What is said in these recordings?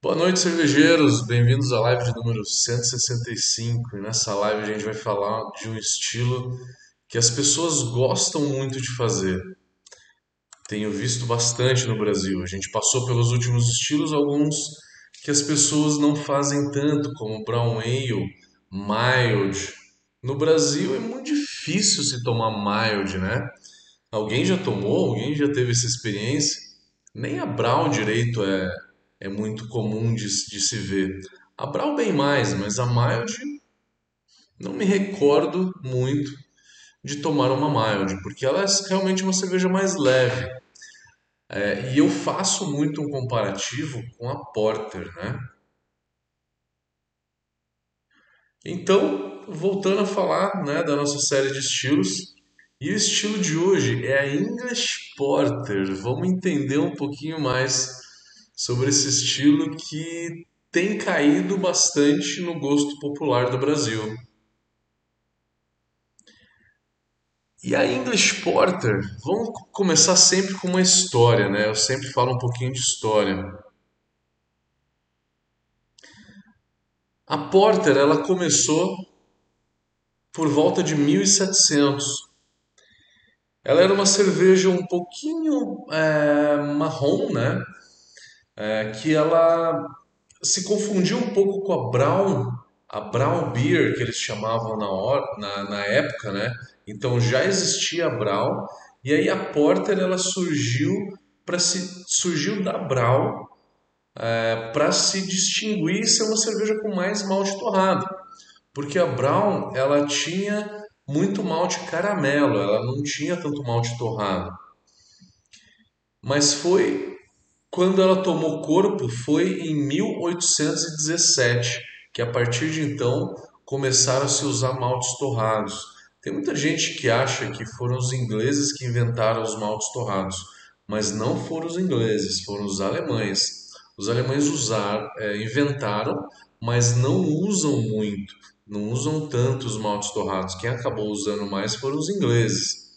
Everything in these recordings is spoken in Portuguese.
Boa noite, cervejeiros. Bem-vindos à live de número 165. E nessa live a gente vai falar de um estilo que as pessoas gostam muito de fazer. Tenho visto bastante no Brasil. A gente passou pelos últimos estilos, alguns que as pessoas não fazem tanto, como Brown Ale, Mild. No Brasil é muito difícil se tomar Mild, né? Alguém já tomou? Alguém já teve essa experiência? Nem a Brown direito é é muito comum de, de se ver. A Brau bem mais, mas a Mild não me recordo muito de tomar uma Mild, porque ela é realmente uma cerveja mais leve. É, e eu faço muito um comparativo com a Porter, né? Então, voltando a falar né, da nossa série de estilos, e o estilo de hoje é a English Porter. Vamos entender um pouquinho mais sobre esse estilo que tem caído bastante no gosto popular do Brasil. E a English Porter, vamos começar sempre com uma história, né? Eu sempre falo um pouquinho de história. A Porter, ela começou por volta de 1700. Ela era uma cerveja um pouquinho é, marrom, né? É, que ela se confundiu um pouco com a Brown, a Brown Beer que eles chamavam na, hora, na, na época, né? Então já existia a Brown e aí a Porter ela surgiu para se surgiu da Brown é, para se distinguir ser uma cerveja com mais malte torrado, porque a Brown ela tinha muito malte caramelo, ela não tinha tanto malte torrado. Mas foi quando ela tomou corpo foi em 1817, que a partir de então começaram a se usar maltes torrados. Tem muita gente que acha que foram os ingleses que inventaram os maltes torrados, mas não foram os ingleses, foram os alemães. Os alemães usaram, é, inventaram, mas não usam muito, não usam tanto os maltes torrados. Quem acabou usando mais foram os ingleses.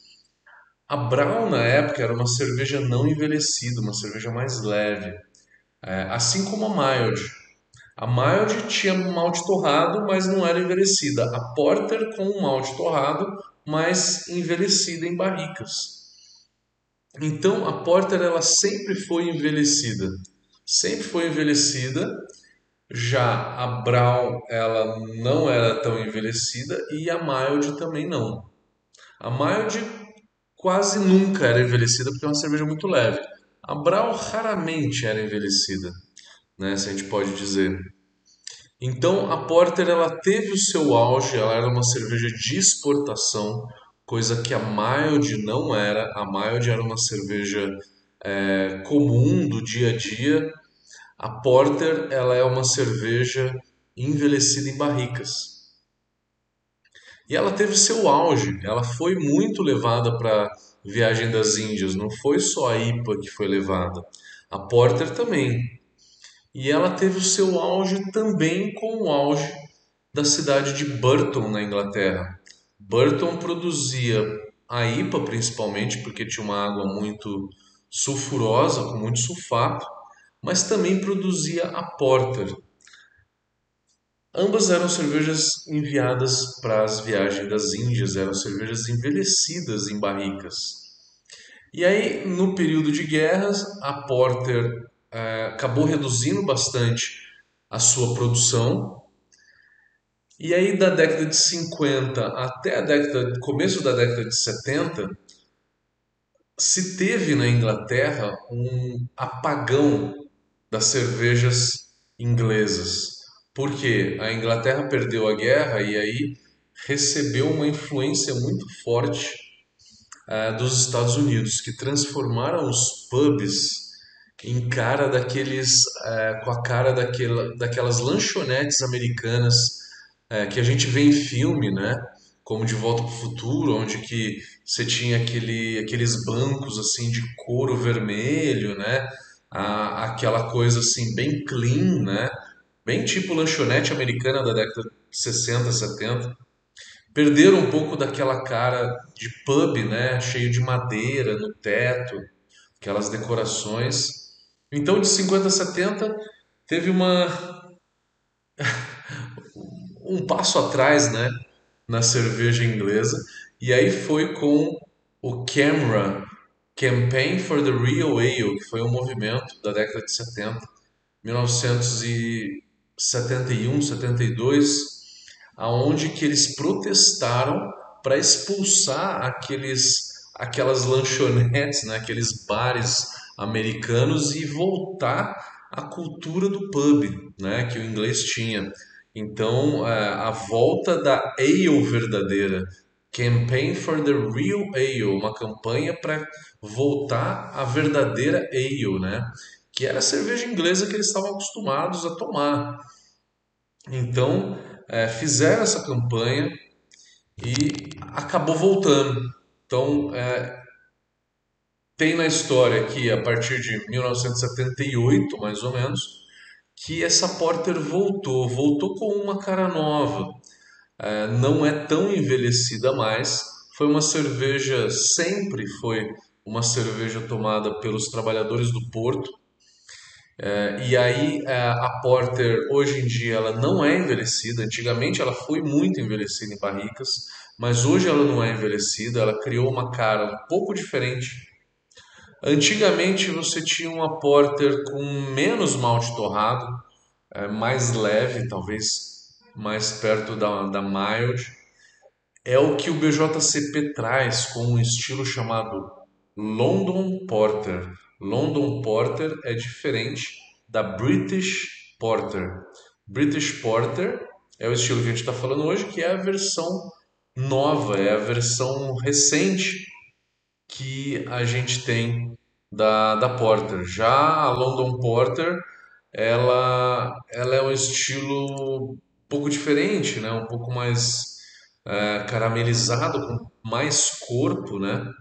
A Brown, na época, era uma cerveja não envelhecida, uma cerveja mais leve, é, assim como a Mild. A Mild tinha malte torrado, mas não era envelhecida. A Porter com um malte torrado, mas envelhecida em barricas. Então, a Porter ela sempre foi envelhecida. Sempre foi envelhecida. Já a Brown ela não era tão envelhecida e a Mild também não. A Mild quase nunca era envelhecida porque é uma cerveja muito leve. A Brau raramente era envelhecida, né, se a gente pode dizer. Então a Porter ela teve o seu auge, ela era uma cerveja de exportação, coisa que a Mild não era. A Mild era uma cerveja é, comum do dia a dia. A Porter ela é uma cerveja envelhecida em barricas. E ela teve seu auge, ela foi muito levada para Viagem das Índias, não foi só a IPA que foi levada, a Porter também. E ela teve o seu auge também com o auge da cidade de Burton, na Inglaterra. Burton produzia a IPA principalmente, porque tinha uma água muito sulfurosa, com muito sulfato, mas também produzia a Porter, Ambas eram cervejas enviadas para as viagens das Índias, eram cervejas envelhecidas em barricas. E aí, no período de guerras, a Porter é, acabou reduzindo bastante a sua produção. E aí, da década de 50 até a década, começo da década de 70, se teve na Inglaterra um apagão das cervejas inglesas porque a Inglaterra perdeu a guerra e aí recebeu uma influência muito forte uh, dos Estados Unidos, que transformaram os pubs em cara daqueles, uh, com a cara daquela, daquelas lanchonetes americanas uh, que a gente vê em filme, né? Como De Volta para o Futuro, onde que você tinha aquele, aqueles bancos assim de couro vermelho, né? Aquela coisa assim bem clean, né? Bem tipo lanchonete americana da década de 60, 70. Perderam um pouco daquela cara de pub, né, cheio de madeira no teto, aquelas decorações. Então, de 50 a 70, teve uma um passo atrás, né, na cerveja inglesa, e aí foi com o Camera Campaign for the Real Ale, que foi um movimento da década de 70, 1971, 72, aonde que eles protestaram para expulsar aqueles aquelas lanchonetes, né, aqueles bares americanos e voltar à cultura do pub, né, que o inglês tinha. Então, é, a volta da ale verdadeira, Campaign for the Real Ale, uma campanha para voltar à verdadeira ale, né? Que era a cerveja inglesa que eles estavam acostumados a tomar. Então, é, fizeram essa campanha e acabou voltando. Então, é, tem na história que a partir de 1978, mais ou menos, que essa Porter voltou, voltou com uma cara nova. É, não é tão envelhecida mais. Foi uma cerveja, sempre foi uma cerveja tomada pelos trabalhadores do porto. É, e aí é, a Porter hoje em dia ela não é envelhecida. Antigamente ela foi muito envelhecida em barricas, mas hoje ela não é envelhecida. Ela criou uma cara um pouco diferente Antigamente você tinha uma porter com menos malte torrado, é, mais leve, talvez mais perto da, da mild. É o que o BJCP traz com um estilo chamado London Porter. London Porter é diferente da British Porter. British Porter é o estilo que a gente está falando hoje, que é a versão nova, é a versão recente que a gente tem da, da Porter. Já a London Porter, ela, ela é um estilo um pouco diferente, né? um pouco mais é, caramelizado, com mais corpo, né?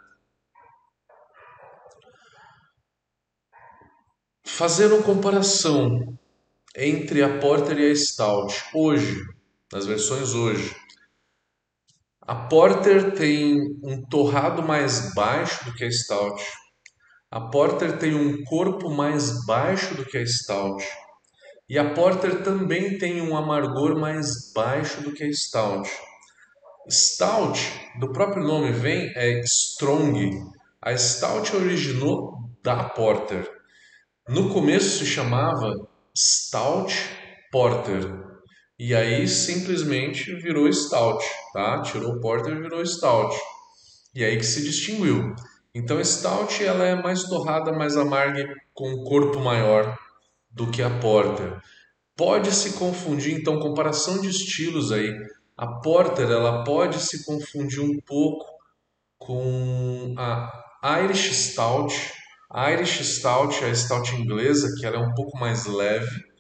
Fazendo comparação entre a Porter e a Stout hoje, nas versões hoje, a Porter tem um torrado mais baixo do que a Stout. A Porter tem um corpo mais baixo do que a Stout. E a Porter também tem um amargor mais baixo do que a Stout. Stout, do próprio nome vem, é strong. A Stout originou da Porter. No começo se chamava Stout Porter. E aí simplesmente virou stout, tá? Tirou porter e virou stout. E aí que se distinguiu. Então stout ela é mais torrada, mais amarga, com um corpo maior do que a porter. Pode se confundir, então, comparação de estilos aí. A porter ela pode se confundir um pouco com a Irish Stout. A Irish Stout é a stout inglesa, que ela é um pouco mais leve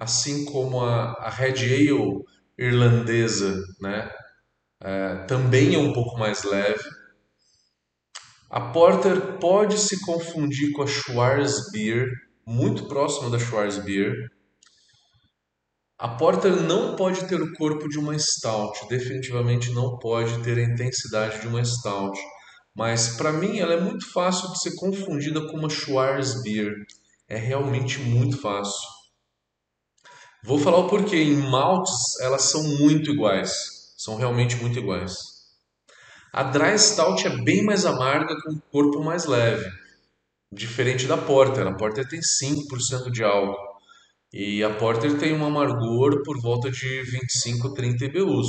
assim como a, a Red Ale irlandesa, né? É, também é um pouco mais leve. A Porter pode se confundir com a Schwarzbier, muito próxima da Schwarzbier. A Porter não pode ter o corpo de uma Stout, definitivamente não pode ter a intensidade de uma Stout. Mas para mim ela é muito fácil de ser confundida com uma Schwarzbier. É realmente muito fácil. Vou falar o porquê. Em maltes, elas são muito iguais. São realmente muito iguais. A Dry Stout é bem mais amarga com um corpo mais leve. Diferente da Porter. A Porter tem 5% de álcool. E a Porter tem um amargor por volta de 25, 30 IBUs.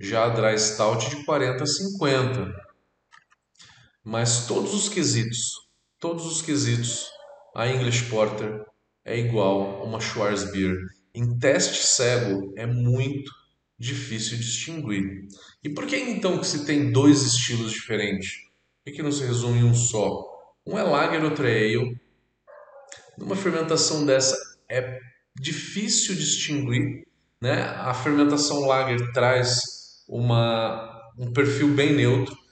Já a Dry Stout de 40 a 50. Mas todos os quesitos, todos os quesitos, a English Porter é igual a uma Schwarzbier em teste cego é muito difícil distinguir. E por que então que se tem dois estilos diferentes? Por que não se resume em um só? Um é lager, outro é ale. Numa fermentação dessa é difícil distinguir, né? A fermentação lager traz uma, um perfil bem neutro.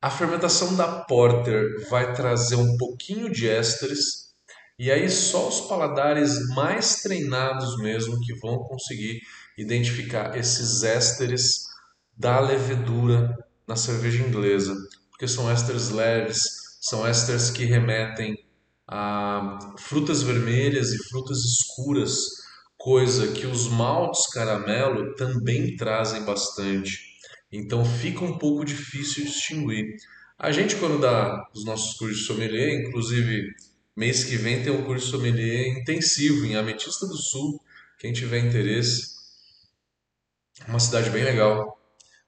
A fermentação da porter vai trazer um pouquinho de ésteres e aí só os paladares mais treinados mesmo que vão conseguir identificar esses ésteres da levedura na cerveja inglesa, porque são ésteres leves, são ésteres que remetem a frutas vermelhas e frutas escuras, coisa que os maltes caramelo também trazem bastante. Então fica um pouco difícil distinguir. A gente, quando dá os nossos cursos de sommelier, inclusive mês que vem tem um curso de sommelier intensivo em Ametista do Sul, quem tiver interesse, uma cidade bem legal.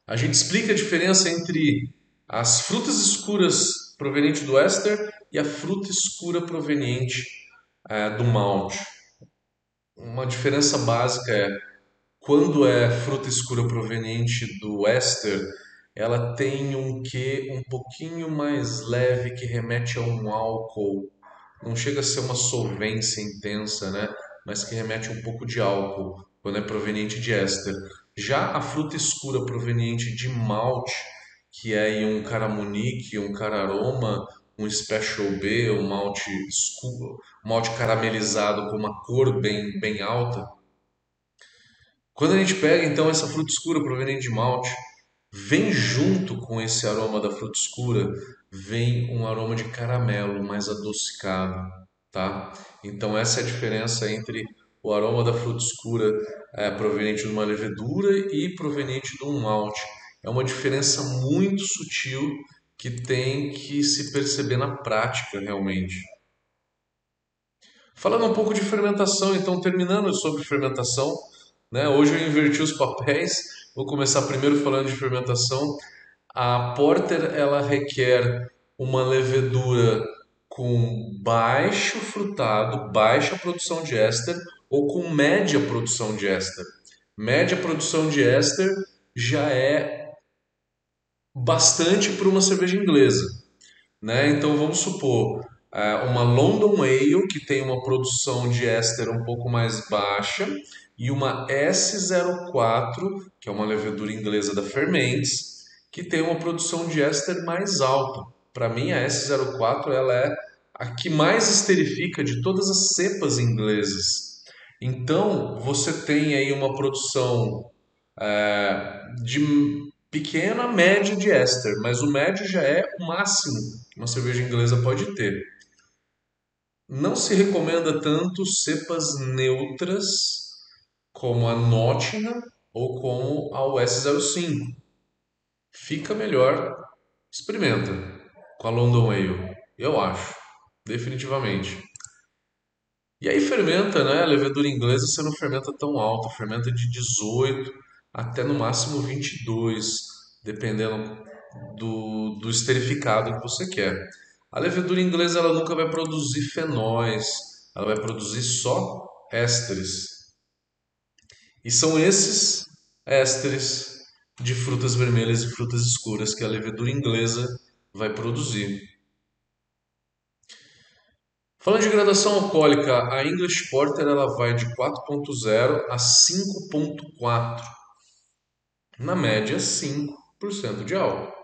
A gente explica a diferença entre as frutas escuras provenientes do éster e a fruta escura proveniente é, do malte. Uma diferença básica é quando é fruta escura proveniente do éster, ela tem um quê um pouquinho mais leve que remete a um álcool. Não chega a ser uma solvência intensa, né? Mas que remete a um pouco de álcool quando é proveniente de éster. Já a fruta escura proveniente de malte, que é um caramunique, um cararoma, um special B, um malte escuro, malte caramelizado com uma cor bem, bem alta. Quando a gente pega então essa fruta escura proveniente de malte, vem junto com esse aroma da fruta escura, vem um aroma de caramelo mais adocicado, tá? Então essa é a diferença entre o aroma da fruta escura é, proveniente de uma levedura e proveniente de um malte. É uma diferença muito sutil que tem que se perceber na prática realmente. Falando um pouco de fermentação, então terminando sobre fermentação, né? Hoje eu inverti os papéis. Vou começar primeiro falando de fermentação. A porter ela requer uma levedura com baixo frutado, baixa produção de éster ou com média produção de éster. Média produção de éster já é bastante para uma cerveja inglesa, né? Então vamos supor é, uma London Ale que tem uma produção de éster um pouco mais baixa e uma S04 que é uma levedura inglesa da Fermentes que tem uma produção de éster mais alta. Para mim a S04 ela é a que mais esterifica de todas as cepas inglesas. Então, você tem aí uma produção é, de pequena, média de éster, mas o médio já é o máximo que uma cerveja inglesa pode ter. Não se recomenda tanto cepas neutras como a Nottingham ou como a US05. Fica melhor, experimenta com a London Ale, eu acho, definitivamente. E aí fermenta, né? A levedura inglesa você não fermenta tão alto, fermenta de 18 até no máximo 22, dependendo do, do esterificado que você quer. A levedura inglesa ela nunca vai produzir fenóis, ela vai produzir só ésteres. E são esses ésteres de frutas vermelhas e frutas escuras que a levedura inglesa vai produzir. Falando de graduação alcoólica, a English Porter ela vai de 4.0 a 5.4. Na média, 5% de álcool.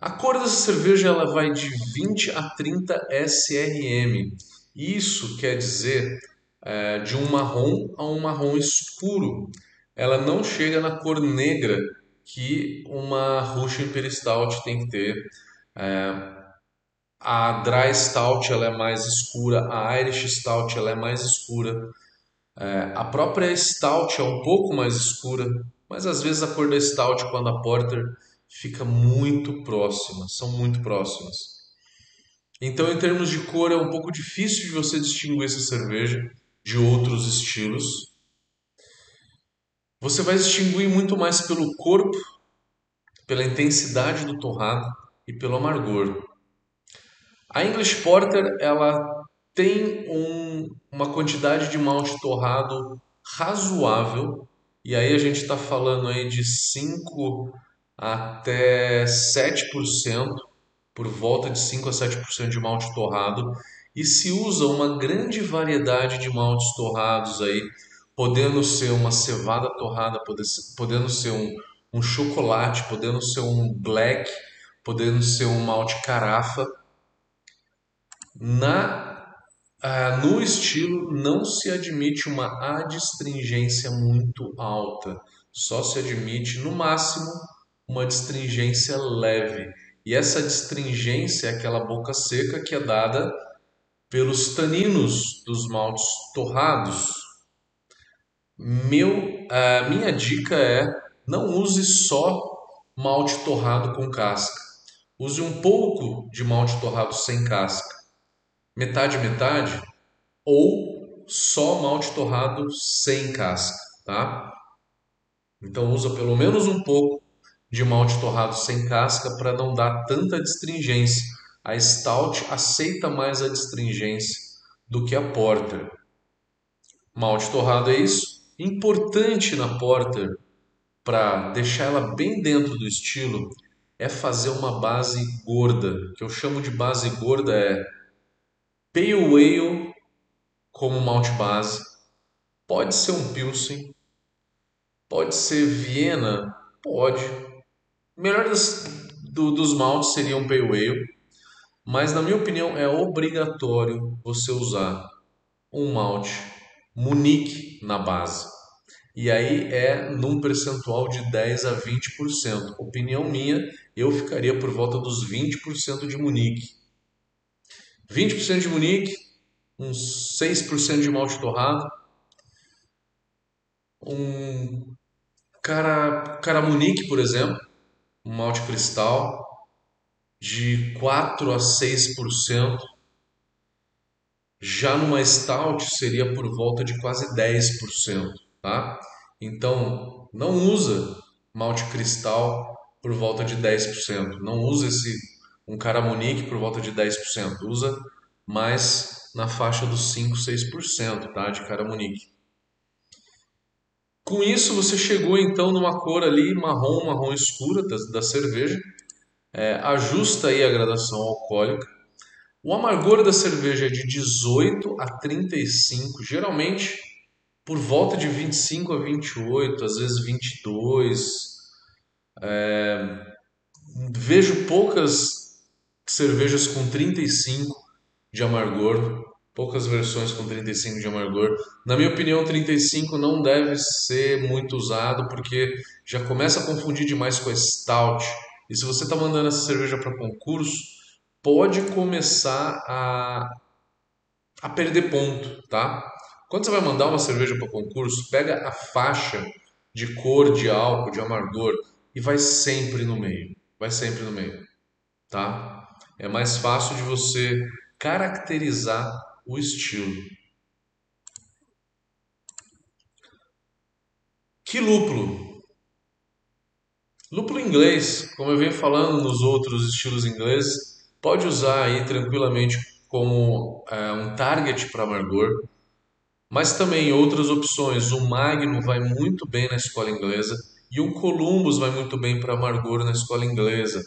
A cor dessa cerveja ela vai de 20 a 30 SRM. Isso quer dizer é, de um marrom a um marrom escuro. Ela não chega na cor negra que uma Russian Imperial Stout tem que ter. É, a Dry Stout ela é mais escura, a Irish Stout ela é mais escura, é, a própria Stout é um pouco mais escura, mas às vezes a cor da Stout quando a Porter fica muito próxima, são muito próximas. Então, em termos de cor, é um pouco difícil de você distinguir essa cerveja de outros estilos. Você vai distinguir muito mais pelo corpo, pela intensidade do torrado e pelo amargor. A English Porter ela tem um, uma quantidade de malte torrado razoável, e aí a gente está falando aí de 5 até 7%, por volta de 5 a 7% de malte torrado, e se usa uma grande variedade de maltes torrados aí, podendo ser uma cevada torrada, podendo ser um, um chocolate, podendo ser um black, podendo ser um malte carafa, na, ah, no estilo não se admite uma adstringência muito alta, só se admite no máximo uma adstringência leve. E essa adstringência é aquela boca seca que é dada pelos taninos dos maltes torrados, meu, a minha dica é não use só malte torrado com casca. Use um pouco de malte torrado sem casca, metade metade, ou só malte torrado sem casca, tá? Então usa pelo menos um pouco de malte torrado sem casca para não dar tanta astringência. A Stout aceita mais a astringência do que a Porter. Malte torrado é isso. Importante na Porter para deixar ela bem dentro do estilo é fazer uma base gorda, que eu chamo de base gorda é Pale Ale como malte base, pode ser um Pilsen, pode ser Viena, pode. O melhor das, do, dos maltes seria um Pale Ale, mas na minha opinião é obrigatório você usar um malte Munique na base. E aí é num percentual de 10 a 20%. Opinião minha, eu ficaria por volta dos 20% de Munique. 20% de Munique, uns 6% de malte torrado, um cara, cara Munique, por exemplo, um malte cristal de 4 a 6%. Já numa stout seria por volta de quase 10%, tá? Então, não usa malte cristal por volta de 10%. Não usa esse um Caramonique por volta de 10%. Usa mais na faixa dos 5, 6%, tá? De Caramonique. Com isso, você chegou então numa cor ali marrom, marrom escura da, da cerveja. É, ajusta aí a gradação alcoólica. O amargor da cerveja é de 18 a 35, geralmente por volta de 25 a 28, às vezes 22. É, vejo poucas cervejas com 35 de amargor, poucas versões com 35 de amargor. Na minha opinião, 35 não deve ser muito usado porque já começa a confundir demais com a stout. E se você está mandando essa cerveja para concurso, pode começar a, a perder ponto, tá? Quando você vai mandar uma cerveja para concurso, pega a faixa de cor, de álcool, de amargor e vai sempre no meio. Vai sempre no meio, tá? É mais fácil de você caracterizar o estilo. Que lúpulo? Lúpulo inglês, como eu venho falando nos outros estilos ingleses, pode usar aí tranquilamente como é, um target para amargor mas também outras opções. O Magno vai muito bem na escola inglesa e o Columbus vai muito bem para amargor na escola inglesa.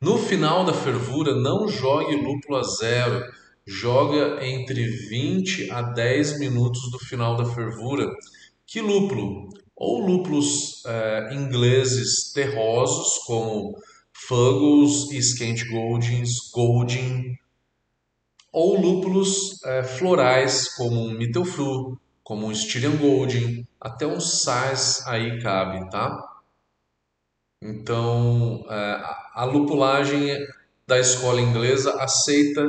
No final da fervura, não jogue lúpulo a zero. Joga entre 20 a 10 minutos do final da fervura. Que lúpulo? Ou lúpulos é, ingleses terrosos, como Fuggles e Skent Goldings, Golding, ou lúpulos é, florais, como um Mittelfru, como um Styrian Golding, até um Sars aí cabe, tá? Então, é, a lupulagem da escola inglesa aceita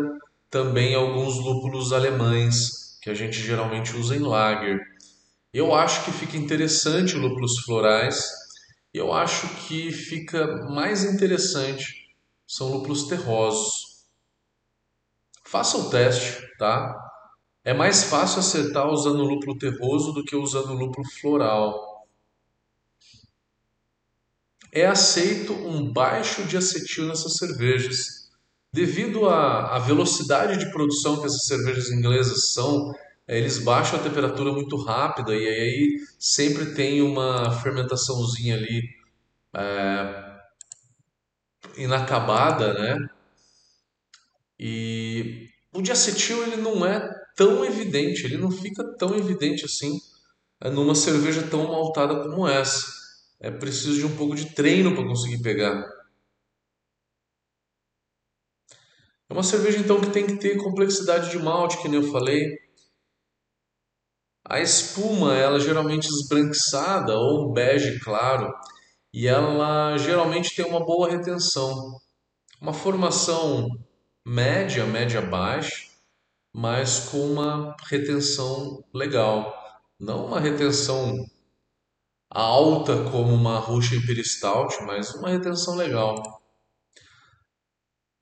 também alguns lúpulos alemães, que a gente geralmente usa em lager. Eu acho que fica interessante lúpulos florais, e eu acho que fica mais interessante são lúpulos terrosos. Faça o teste, tá? É mais fácil acertar usando lúpulo terroso do que usando lúpulo floral. É aceito um baixo de acetil nessas cervejas. Devido à, velocidade de produção que essas cervejas inglesas são, eles baixam a temperatura muito rápida e aí sempre tem uma fermentaçãozinha ali é, inacabada, né? E o diacetil ele não é tão evidente, ele não fica tão evidente assim é, numa cerveja tão maltada como essa. É preciso de um pouco de treino para conseguir pegar. É uma cerveja então que tem que ter complexidade de malte, que nem eu falei. A espuma, ela é geralmente esbranquiçada ou bege claro, e ela geralmente tem uma boa retenção. Uma formação média, média baixa, mas com uma retenção legal. Não uma retenção alta como uma Russian Imperial Stout, mas uma retenção legal.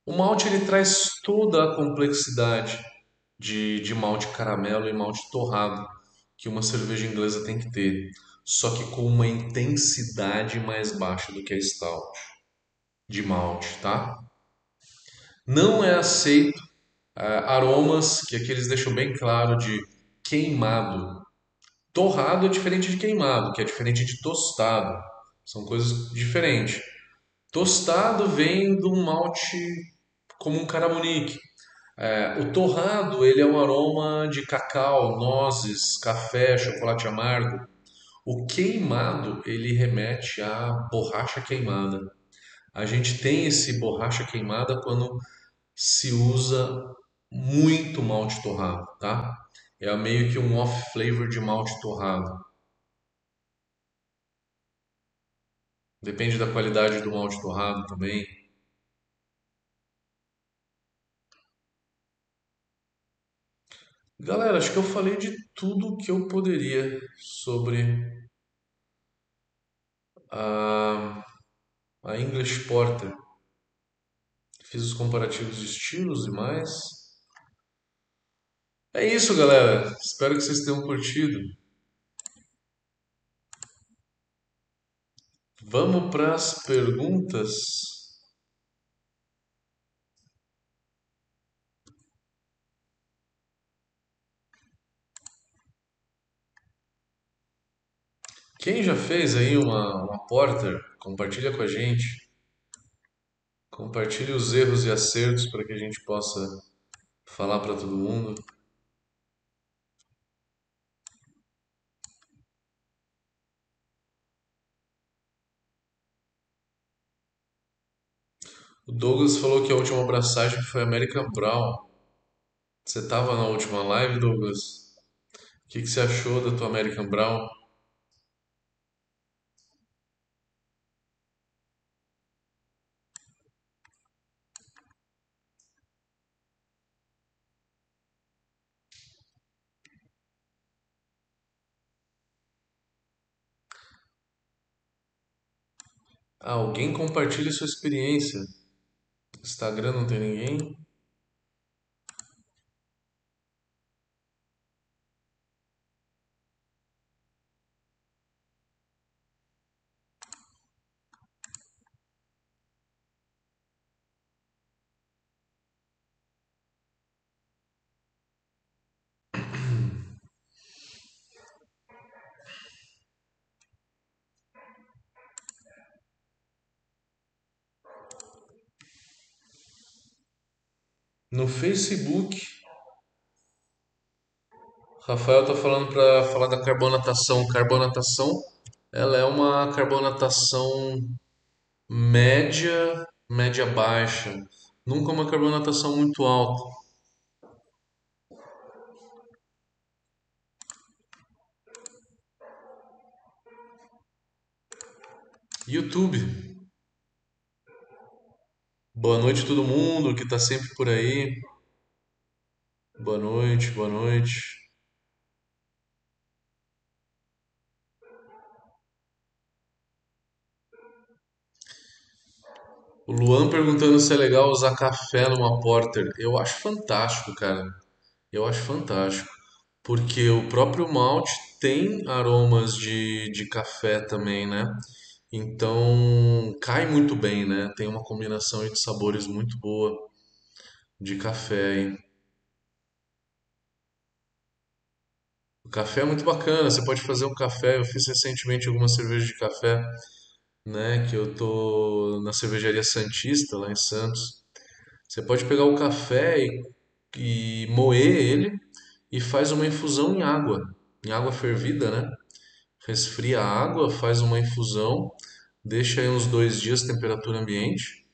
O malte ele traz toda a complexidade de, de malte caramelo e malte torrado que uma cerveja inglesa tem que ter, só que com uma intensidade mais baixa do que a stout de malte, tá? Não é aceito uh, aromas que aqui eles deixam bem claro de queimado. Torrado é diferente de queimado, que é diferente de tostado. São coisas diferentes. Tostado vem de um malte como um caramunique. É, o torrado ele é um aroma de cacau, nozes, café, chocolate amargo. O queimado ele remete à borracha queimada. A gente tem esse borracha queimada quando se usa muito malte torrado, tá? É meio que um off flavor de malte torrado. Depende da qualidade do malte torrado também. Galera, acho que eu falei de tudo que eu poderia sobre a, a English Porter. Fiz os comparativos de estilos e mais. É isso, galera. Espero que vocês tenham curtido. Vamos para as perguntas. Quem já fez aí uma, uma porter, compartilha com a gente. Compartilhe os erros e acertos para que a gente possa falar para todo mundo. O Douglas falou que a última abraçagem foi American Brown. Você estava na última live, Douglas? O que, que você achou da tua American Brown? Ah, alguém compartilhe sua experiência. Instagram não tem ninguém? No Facebook, Rafael tá falando para falar da carbonatação. Carbonatação, ela é uma carbonatação média, média baixa. Nunca uma carbonatação muito alta. YouTube. Boa noite todo mundo que está sempre por aí. Boa noite, boa noite. O Luan perguntando se é legal usar café numa porter. Eu acho fantástico, cara. Eu acho fantástico. Porque o próprio malte tem aromas de, de café também, né? Então cai muito bem, né? Tem uma combinação de sabores muito boa de café, hein? O café é muito bacana. Você pode fazer um café. Eu fiz recentemente algumas cervejas de café né? Que eu tô na cervejaria Santista, lá em Santos. Você pode pegar o café e, e moer ele e faz uma infusão em água, em água fervida, né? Resfria a água, faz uma infusão, deixa aí uns dois dias temperatura ambiente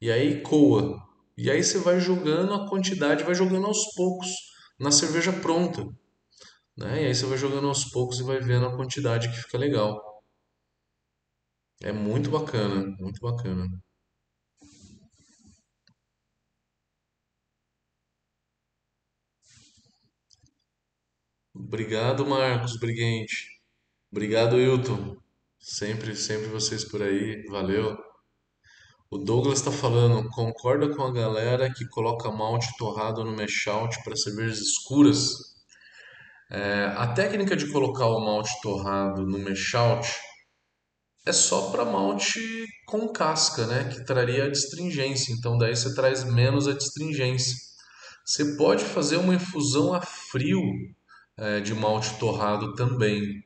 e aí coa. E aí você vai jogando a quantidade, vai jogando aos poucos na cerveja pronta, né? E aí você vai jogando aos poucos e vai vendo a quantidade que fica legal. É muito bacana, muito bacana. Obrigado, Marcos Briguente. Obrigado, Hilton. Sempre, sempre vocês por aí. Valeu. O Douglas está falando, concorda com a galera que coloca malte torrado no mashout para cervejas escuras? É, a técnica de colocar o malte torrado no mashout é só para malte com casca, né? Que traria a distringência. Então daí você traz menos a distringência. Você pode fazer uma infusão a frio é, de malte torrado também.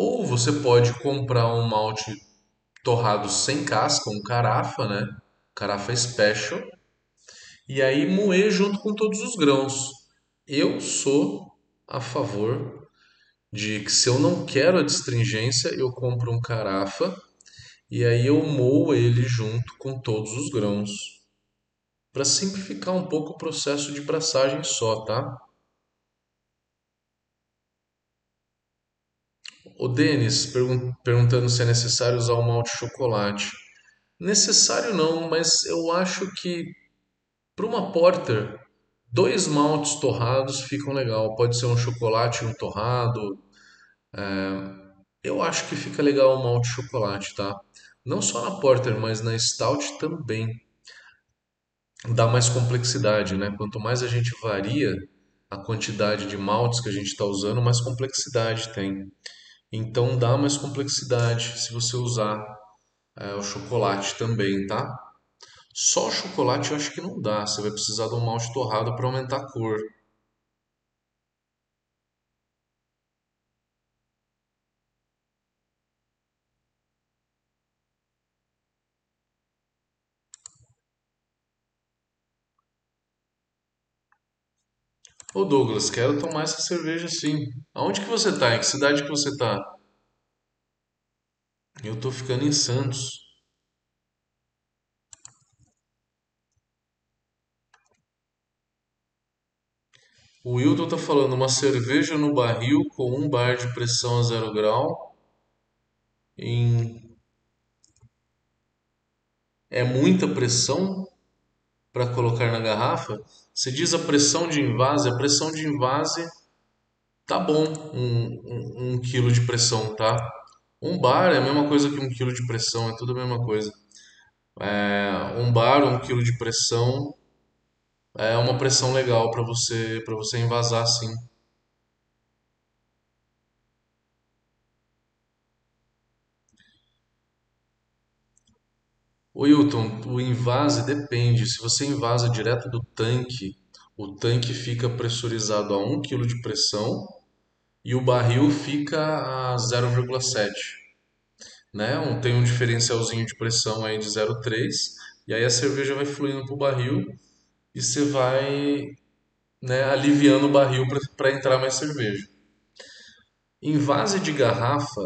Ou você pode comprar um malte torrado sem casca, um carafa, né? Carafa special. E aí moer junto com todos os grãos. Eu sou a favor de que se eu não quero a distringência, eu compro um carafa e aí eu moo ele junto com todos os grãos. Para simplificar um pouco o processo de braçagem só, tá? O Denis pergun perguntando se é necessário usar o malte chocolate. Necessário não, mas eu acho que para uma porter, dois maltes torrados ficam legal. Pode ser um chocolate e um torrado. É, eu acho que fica legal o malte chocolate, tá? Não só na porter, mas na stout também. Dá mais complexidade, né? Quanto mais a gente varia a quantidade de maltes que a gente está usando, mais complexidade tem. Então dá mais complexidade se você usar é, o chocolate também, tá? Só o chocolate eu acho que não dá. Você vai precisar de um malte torrado para aumentar a cor. Ô Douglas, quero tomar essa cerveja sim. Aonde que você tá? Em que cidade que você tá? Eu tô ficando em Santos. O Wilton tá falando uma cerveja no barril com um bar de pressão a zero grau. Em... É muita pressão para colocar na garrafa? Se diz a pressão de invase, a pressão de invase tá bom, um, um, um quilo de pressão, tá? Um bar é a mesma coisa que um quilo de pressão, é tudo a mesma coisa. É, um bar, um quilo de pressão é uma pressão legal para você para você envasar sim. O Wilton, o invase depende. Se você invasa direto do tanque, o tanque fica pressurizado a um kg de pressão e o barril fica a 0,7, né? Tem um diferencialzinho de pressão aí de 0,3 e aí a cerveja vai fluindo para o barril e você vai, né, aliviando o barril para entrar mais cerveja. Em vase de garrafa,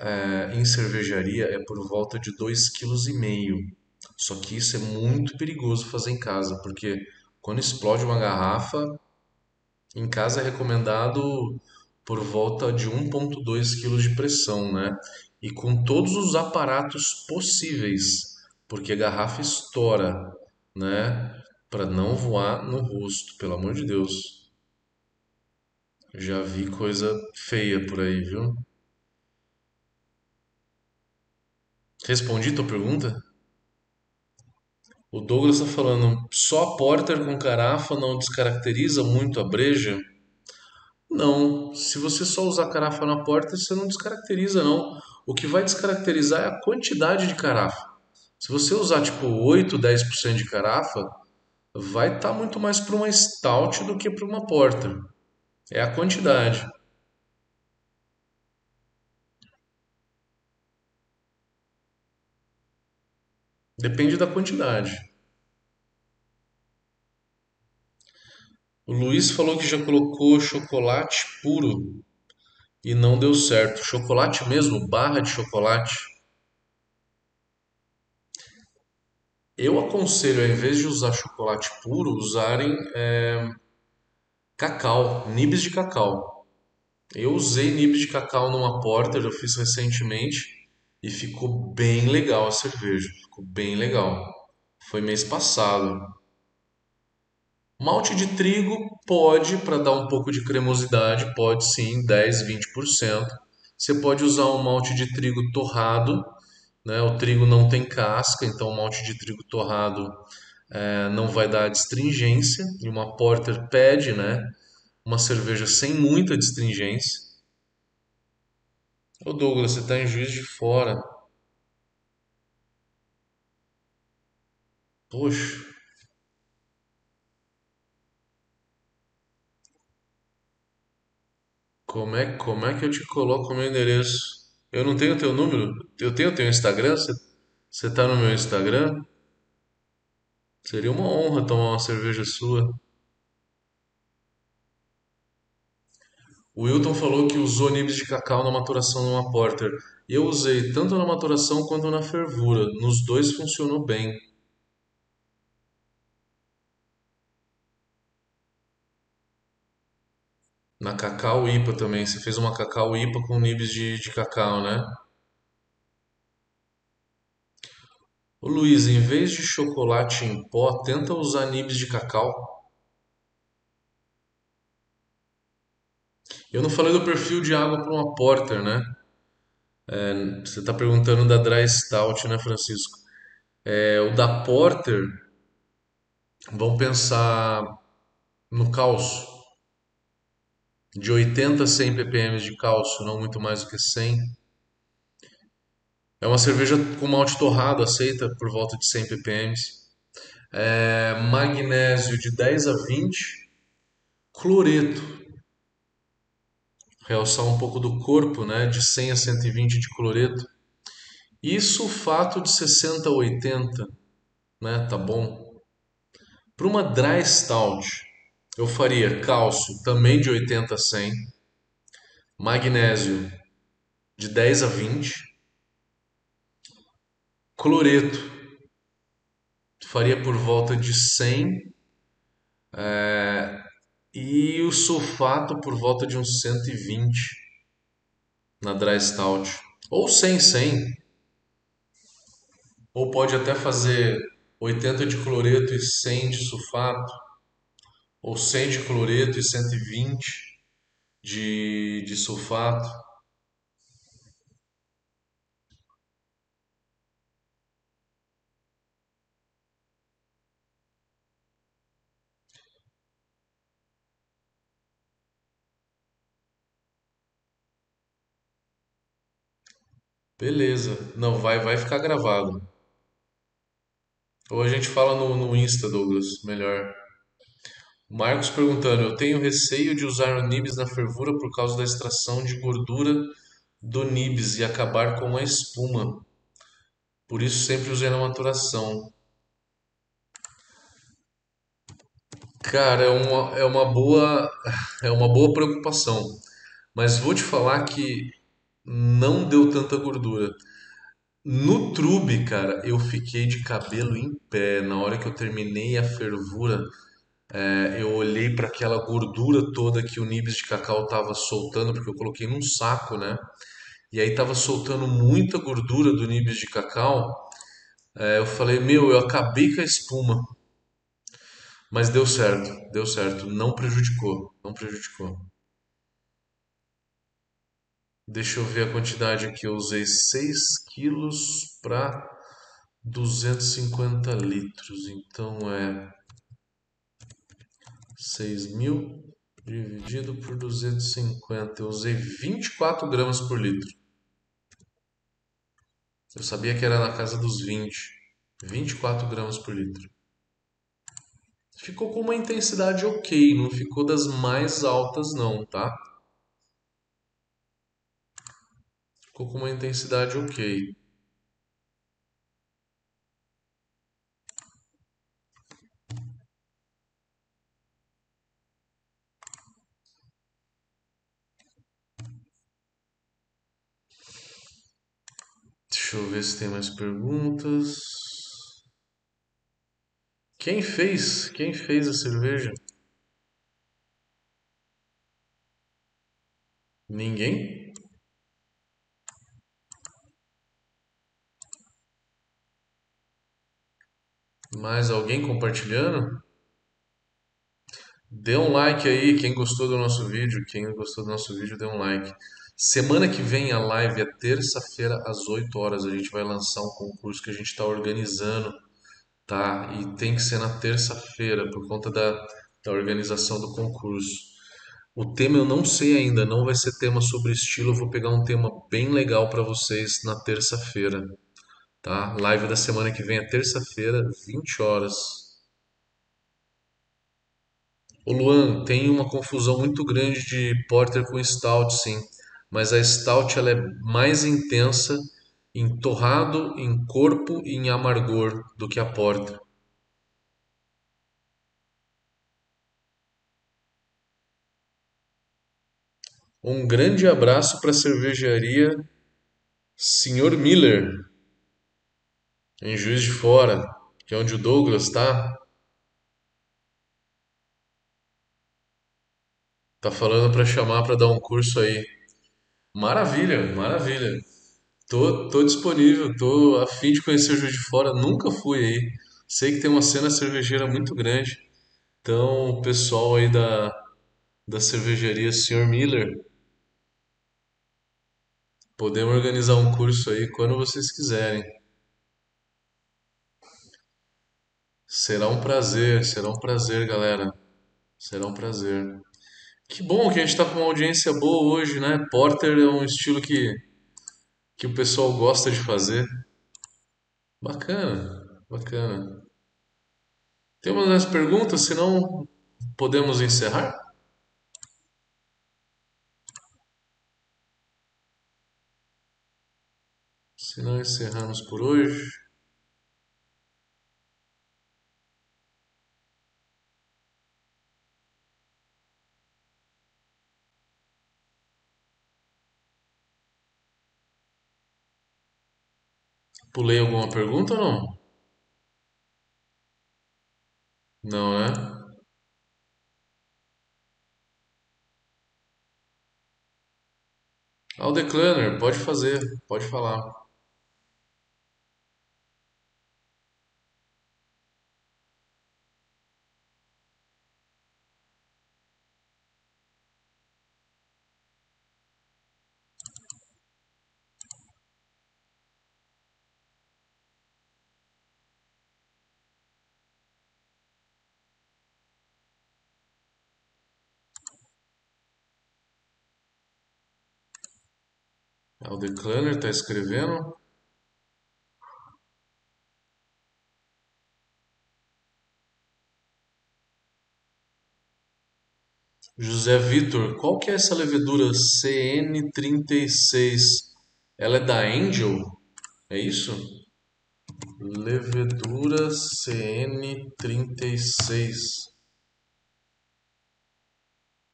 é, em cervejaria é por volta de 2,5 kg. Só que isso é muito perigoso fazer em casa, porque quando explode uma garrafa, em casa é recomendado por volta de 1,2 kg de pressão, né? E com todos os aparatos possíveis, porque a garrafa estoura, né? Para não voar no rosto, pelo amor de Deus. Já vi coisa feia por aí, viu? Respondi tua pergunta? O Douglas está falando, só a porter com carafa não descaracteriza muito a breja? Não, se você só usar carafa na porter, você não descaracteriza não. O que vai descaracterizar é a quantidade de carafa. Se você usar tipo 8, 10% de carafa, vai estar tá muito mais para uma stout do que para uma porter. É a quantidade. Depende da quantidade. O Luiz falou que já colocou chocolate puro e não deu certo. Chocolate mesmo, barra de chocolate. Eu aconselho, ao invés de usar chocolate puro, usarem é, cacau, nibs de cacau. Eu usei nibs de cacau numa porter, eu fiz recentemente e ficou bem legal a cerveja. Ficou bem legal. Foi mês passado. Malte de trigo pode, para dar um pouco de cremosidade, pode sim, 10, 20%. Você pode usar um malte de trigo torrado, né? O trigo não tem casca, então o malte de trigo torrado é, não vai dar astringência. E uma porter pede, né? Uma cerveja sem muita astringência. Ô Douglas, você está em Juiz de Fora. Poxa, como é, como é que eu te coloco o meu endereço? Eu não tenho teu número? Eu tenho teu Instagram? Você, tá no meu Instagram? Seria uma honra tomar uma cerveja sua. O Wilton falou que usou nibs de cacau na maturação numa porter. Eu usei tanto na maturação quanto na fervura. Nos dois funcionou bem. Na cacau IPA também. Você fez uma cacau IPA com nibs de, de cacau, né? Ô Luiz, em vez de chocolate em pó, tenta usar nibs de cacau. Eu não falei do perfil de água para uma porter, né? Você está perguntando da Dry Stout, né, Francisco? É, o da Porter, vamos pensar no cálcio. De 80 a 100 ppm de cálcio, não muito mais do que 100. É uma cerveja com malte torrado, aceita por volta de 100 ppm. É, magnésio de 10 a 20. Cloreto, realçar um pouco do corpo, né? De 100 a 120 de cloreto. E sulfato de 60 a 80, né? Tá bom. Para uma dry stout, eu faria cálcio também de 80 a 100, magnésio de 10 a 20, cloreto faria por volta de 100 é, e o sulfato por volta de uns 120 na dry stout. Ou 100, 100. Ou pode até fazer 80 de cloreto e 100 de sulfato. Ou 100 de cloreto e 120 de, de sulfato. Beleza. Não, vai, vai ficar gravado. Ou a gente fala no, no Insta, Douglas, melhor. Marcos perguntando: Eu tenho receio de usar o nibs na fervura por causa da extração de gordura do nibs e acabar com a espuma. Por isso sempre usei na maturação. Cara, é uma, é uma boa, é uma boa preocupação. Mas vou te falar que não deu tanta gordura. No trube, cara, eu fiquei de cabelo em pé. Na hora que eu terminei a fervura, é, eu olhei para aquela gordura toda que o nibs de cacau tava soltando, porque eu coloquei num saco, né? E aí tava soltando muita gordura do nibs de cacau. É, eu falei, meu, eu acabei com a espuma. Mas deu certo, deu certo. Não prejudicou, não prejudicou. Deixa eu ver a quantidade aqui. Eu usei 6 quilos para 250 litros. Então é 6 mil dividido por 250. Eu usei 24 gramas por litro. Eu sabia que era na casa dos 20. 24 gramas por litro. Ficou com uma intensidade ok, não ficou das mais altas não, tá? Ficou com uma intensidade ok. Deixa eu ver se tem mais perguntas. Quem fez? Quem fez a cerveja? Ninguém? Mais alguém compartilhando? Dê um like aí, quem gostou do nosso vídeo, quem gostou do nosso vídeo, dê um like. Semana que vem a live é terça-feira às 8 horas. A gente vai lançar um concurso que a gente está organizando, tá? E tem que ser na terça-feira por conta da, da organização do concurso. O tema eu não sei ainda, não vai ser tema sobre estilo. Eu vou pegar um tema bem legal para vocês na terça-feira, tá? Live da semana que vem é terça-feira, 20 horas. O Luan, tem uma confusão muito grande de Porter com Stout, sim. Mas a Stout ela é mais intensa em torrado, em corpo e em amargor do que a Porter. Um grande abraço para a cervejaria Sr. Miller, em Juiz de Fora, que é onde o Douglas tá. Tá falando para chamar para dar um curso aí. Maravilha, maravilha. Tô, tô disponível, tô a fim de conhecer o Juiz de Fora, nunca fui aí. Sei que tem uma cena cervejeira muito grande. Então, o pessoal aí da, da cervejaria Sr. Miller, podemos organizar um curso aí quando vocês quiserem. Será um prazer, será um prazer, galera. Será um prazer. Que bom que a gente está com uma audiência boa hoje, né? Porter é um estilo que, que o pessoal gosta de fazer. Bacana, bacana. Temos mais perguntas? Senão podemos encerrar? Se não encerramos por hoje. Pulei alguma pergunta ou não? Não, né? Aldeclaner, pode fazer, pode falar. Aldeclaner está escrevendo. José Vitor, qual que é essa levedura CN36? Ela é da Angel? É isso? Levedura CN36.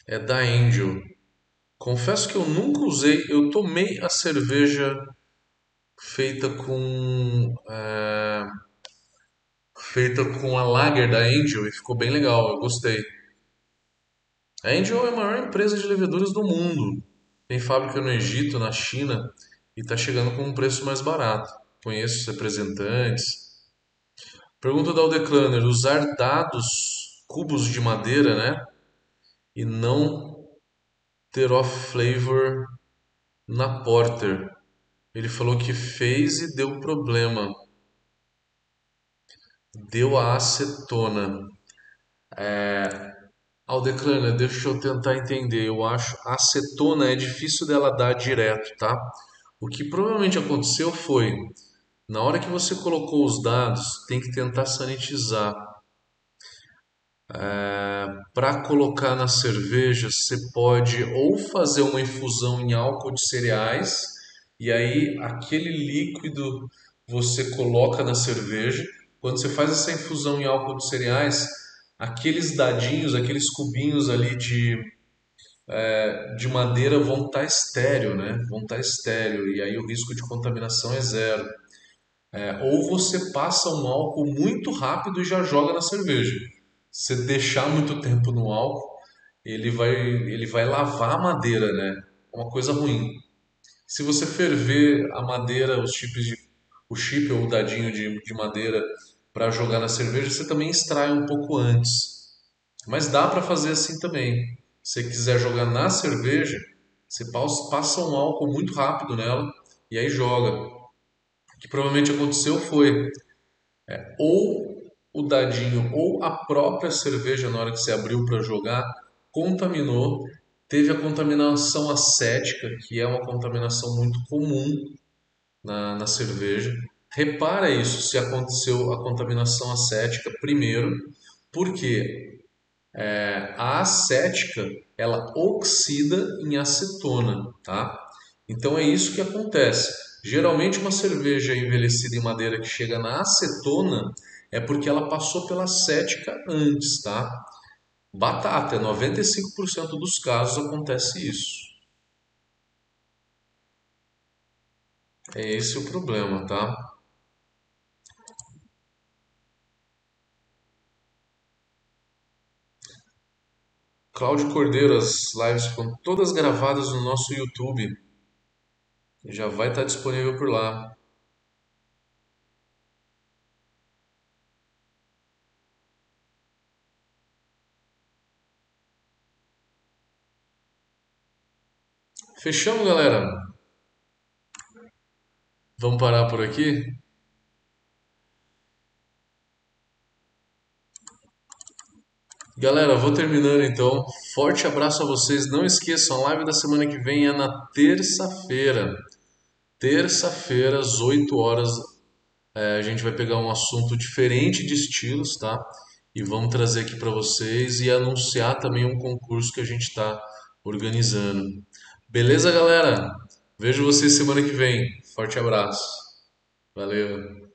É da Angel. Confesso que eu nunca usei. Eu tomei a cerveja feita com é, feita com a lager da Angel e ficou bem legal. Eu gostei. A Angel é a maior empresa de leveduras do mundo. Tem fábrica no Egito, na China e está chegando com um preço mais barato. Conheço os representantes. Pergunta da Aldeclaner: usar dados cubos de madeira, né? E não ter off flavor na Porter. Ele falou que fez e deu problema. Deu a acetona. É, Aldeclânia, deixa eu tentar entender. Eu acho a acetona é difícil dela dar direto, tá? O que provavelmente aconteceu foi, na hora que você colocou os dados, tem que tentar sanitizar. É, Para colocar na cerveja, você pode ou fazer uma infusão em álcool de cereais, e aí aquele líquido você coloca na cerveja. Quando você faz essa infusão em álcool de cereais, aqueles dadinhos, aqueles cubinhos ali de, é, de madeira vão estar tá estéreo, né? Vão estar tá estéreo e aí o risco de contaminação é zero. É, ou você passa um álcool muito rápido e já joga na cerveja. Se deixar muito tempo no álcool, ele vai, ele vai lavar a madeira, né? É uma coisa ruim. Se você ferver a madeira, os chips de, o chip ou o dadinho de, de madeira para jogar na cerveja, você também extrai um pouco antes. Mas dá para fazer assim também. Se você quiser jogar na cerveja, você passa um álcool muito rápido nela e aí joga. O que provavelmente aconteceu foi é, ou o dadinho ou a própria cerveja na hora que você abriu para jogar contaminou, teve a contaminação acética, que é uma contaminação muito comum na, na cerveja. Repara isso, se aconteceu a contaminação acética primeiro, porque é, a acética ela oxida em acetona, tá? Então é isso que acontece. Geralmente uma cerveja envelhecida em madeira que chega na acetona é porque ela passou pela acética antes, tá? Batata, 95% dos casos acontece isso. É esse o problema, tá? Cláudio Cordeiro, as lives foram todas gravadas no nosso YouTube. Já vai estar disponível por lá. Fechamos, galera? Vamos parar por aqui? Galera, vou terminando então. Forte abraço a vocês. Não esqueçam, a live da semana que vem é na terça-feira. Terça-feira, às 8 horas, é, a gente vai pegar um assunto diferente de estilos, tá? E vamos trazer aqui para vocês e anunciar também um concurso que a gente está organizando. Beleza, galera? Vejo vocês semana que vem. Forte abraço. Valeu.